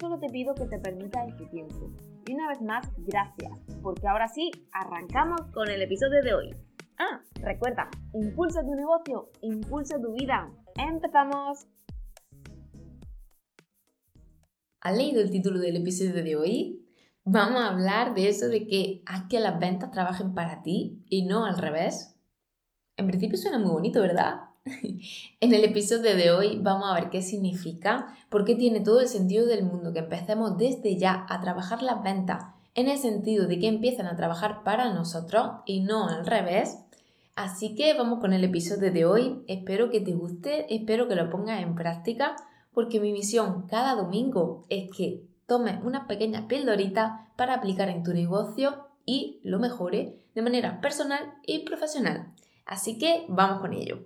solo te pido que te permitas este tiempo. Y una vez más, gracias, porque ahora sí, arrancamos con el episodio de hoy. Ah, recuerda, impulsa tu negocio, impulsa tu vida. ¡Empezamos! ¿Has leído el título del episodio de hoy? Vamos a hablar de eso de que haz que las ventas trabajen para ti y no al revés. En principio suena muy bonito, ¿verdad? en el episodio de hoy vamos a ver qué significa, por qué tiene todo el sentido del mundo que empecemos desde ya a trabajar las ventas en el sentido de que empiecen a trabajar para nosotros y no al revés. Así que vamos con el episodio de hoy. Espero que te guste, espero que lo pongas en práctica, porque mi misión cada domingo es que tomes unas pequeñas pildoritas para aplicar en tu negocio y lo mejore de manera personal y profesional. Así que vamos con ello.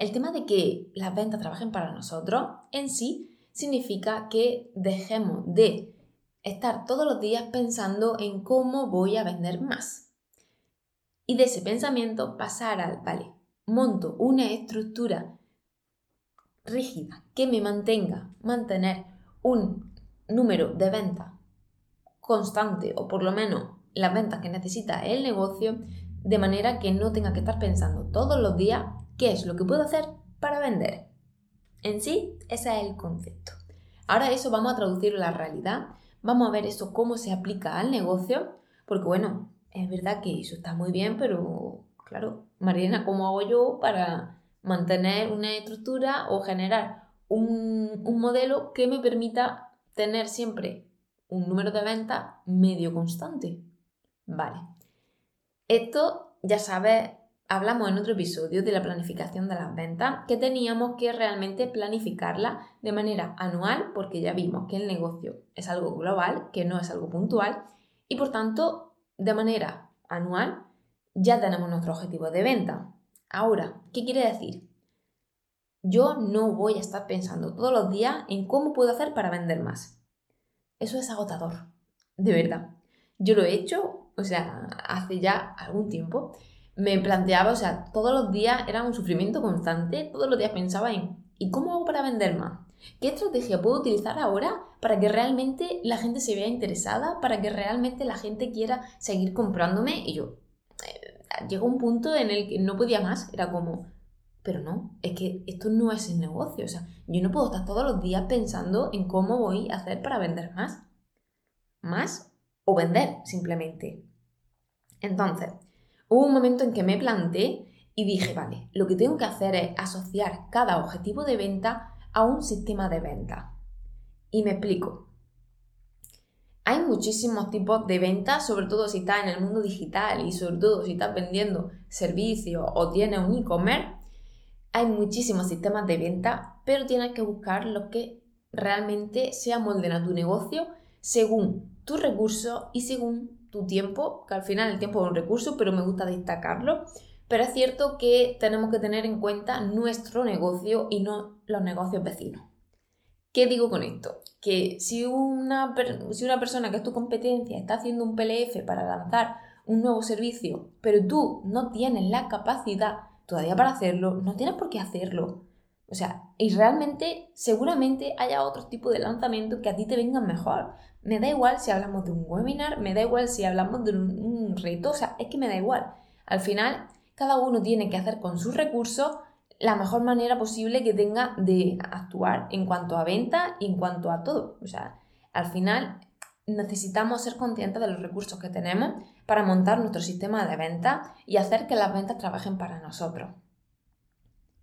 El tema de que las ventas trabajen para nosotros en sí significa que dejemos de estar todos los días pensando en cómo voy a vender más. Y de ese pensamiento pasar al, vale, monto una estructura rígida que me mantenga, mantener un número de venta constante o por lo menos las ventas que necesita el negocio de manera que no tenga que estar pensando todos los días qué es lo que puedo hacer para vender. En sí, ese es el concepto. Ahora eso vamos a traducirlo a la realidad, vamos a ver eso cómo se aplica al negocio, porque bueno, es verdad que eso está muy bien, pero claro, Mariana, ¿cómo hago yo para mantener una estructura o generar un, un modelo que me permita tener siempre un número de ventas medio constante? Vale. Esto, ya sabes, hablamos en otro episodio de la planificación de las ventas, que teníamos que realmente planificarla de manera anual, porque ya vimos que el negocio es algo global, que no es algo puntual, y por tanto de manera anual, ya tenemos nuestro objetivo de venta. Ahora, ¿qué quiere decir? Yo no voy a estar pensando todos los días en cómo puedo hacer para vender más. Eso es agotador, de verdad. Yo lo he hecho, o sea, hace ya algún tiempo. Me planteaba, o sea, todos los días era un sufrimiento constante, todos los días pensaba en ¿y cómo hago para vender más? ¿Qué estrategia puedo utilizar ahora para que realmente la gente se vea interesada, para que realmente la gente quiera seguir comprándome? Y yo, eh, llegó un punto en el que no podía más, era como, pero no, es que esto no es el negocio, o sea, yo no puedo estar todos los días pensando en cómo voy a hacer para vender más. Más o vender simplemente. Entonces, hubo un momento en que me planté y dije, vale, lo que tengo que hacer es asociar cada objetivo de venta a un sistema de venta. Y me explico. Hay muchísimos tipos de ventas, sobre todo si estás en el mundo digital y sobre todo si estás vendiendo servicios o tienes un e-commerce. Hay muchísimos sistemas de venta, pero tienes que buscar lo que realmente se amolden a tu negocio según tus recursos y según tu tiempo, que al final el tiempo es un recurso, pero me gusta destacarlo pero es cierto que tenemos que tener en cuenta nuestro negocio y no los negocios vecinos. ¿Qué digo con esto? Que si una, si una persona que es tu competencia está haciendo un PLF para lanzar un nuevo servicio, pero tú no tienes la capacidad todavía para hacerlo, no tienes por qué hacerlo. O sea, y realmente seguramente haya otro tipo de lanzamiento que a ti te vengan mejor. Me da igual si hablamos de un webinar, me da igual si hablamos de un, un reto, o sea, es que me da igual. Al final, cada uno tiene que hacer con sus recursos la mejor manera posible que tenga de actuar en cuanto a venta y en cuanto a todo. O sea, al final necesitamos ser conscientes de los recursos que tenemos para montar nuestro sistema de venta y hacer que las ventas trabajen para nosotros.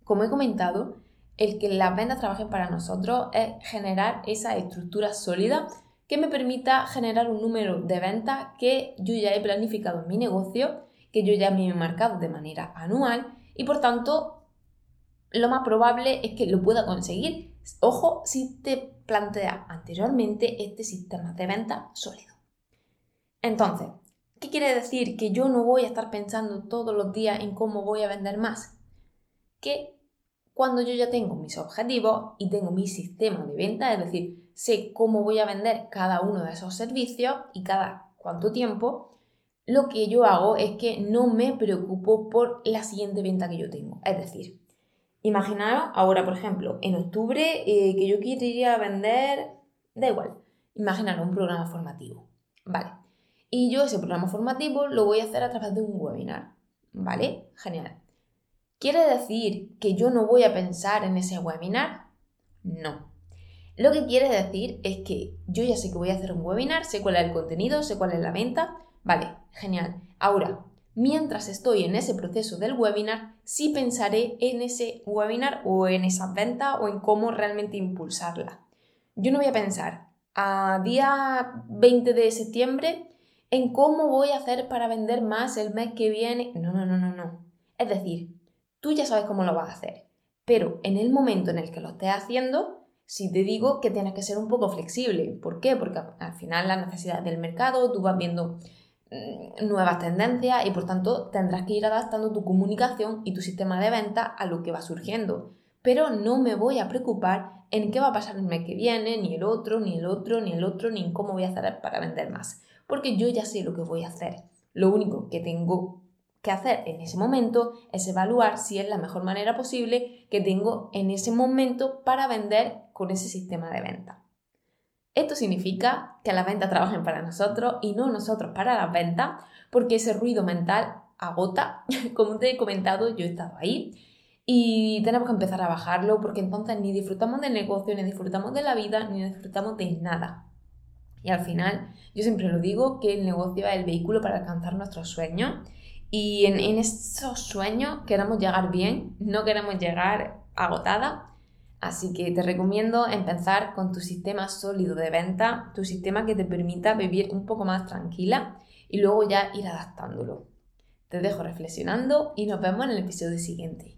Como he comentado, el que las ventas trabajen para nosotros es generar esa estructura sólida que me permita generar un número de ventas que yo ya he planificado en mi negocio que yo ya me he marcado de manera anual y por tanto lo más probable es que lo pueda conseguir Ojo si te planteas anteriormente este sistema de venta sólido. Entonces, ¿qué quiere decir? Que yo no voy a estar pensando todos los días en cómo voy a vender más. Que cuando yo ya tengo mis objetivos y tengo mi sistema de venta, es decir, sé cómo voy a vender cada uno de esos servicios y cada cuánto tiempo, lo que yo hago es que no me preocupo por la siguiente venta que yo tengo. Es decir, imaginaros ahora, por ejemplo, en octubre eh, que yo quería vender, da igual, imaginaros un programa formativo. Vale. Y yo ese programa formativo lo voy a hacer a través de un webinar. ¿Vale? Genial. ¿Quiere decir que yo no voy a pensar en ese webinar? No. Lo que quiere decir es que yo ya sé que voy a hacer un webinar, sé cuál es el contenido, sé cuál es la venta. Vale, genial. Ahora, mientras estoy en ese proceso del webinar, sí pensaré en ese webinar o en esa venta o en cómo realmente impulsarla. Yo no voy a pensar a día 20 de septiembre en cómo voy a hacer para vender más el mes que viene. No, no, no, no, no. Es decir, Tú ya sabes cómo lo vas a hacer, pero en el momento en el que lo estés haciendo, si te digo que tienes que ser un poco flexible. ¿Por qué? Porque al final las necesidades del mercado, tú vas viendo mm, nuevas tendencias y por tanto tendrás que ir adaptando tu comunicación y tu sistema de venta a lo que va surgiendo. Pero no me voy a preocupar en qué va a pasar el mes que viene, ni el otro, ni el otro, ni el otro, ni en cómo voy a hacer para vender más. Porque yo ya sé lo que voy a hacer. Lo único que tengo que hacer en ese momento es evaluar si es la mejor manera posible que tengo en ese momento para vender con ese sistema de venta. Esto significa que las ventas trabajen para nosotros y no nosotros para las ventas, porque ese ruido mental agota. Como te he comentado, yo he estado ahí y tenemos que empezar a bajarlo porque entonces ni disfrutamos del negocio, ni disfrutamos de la vida, ni disfrutamos de nada. Y al final, yo siempre lo digo, que el negocio es el vehículo para alcanzar nuestros sueños y en, esos sueños queremos llegar bien, no queremos llegar agotada. Así que te recomiendo empezar con tu sistema sólido de venta, tu sistema que te permita vivir un poco más tranquila y luego ya ir adaptándolo. Te dejo reflexionando y nos vemos en el episodio siguiente.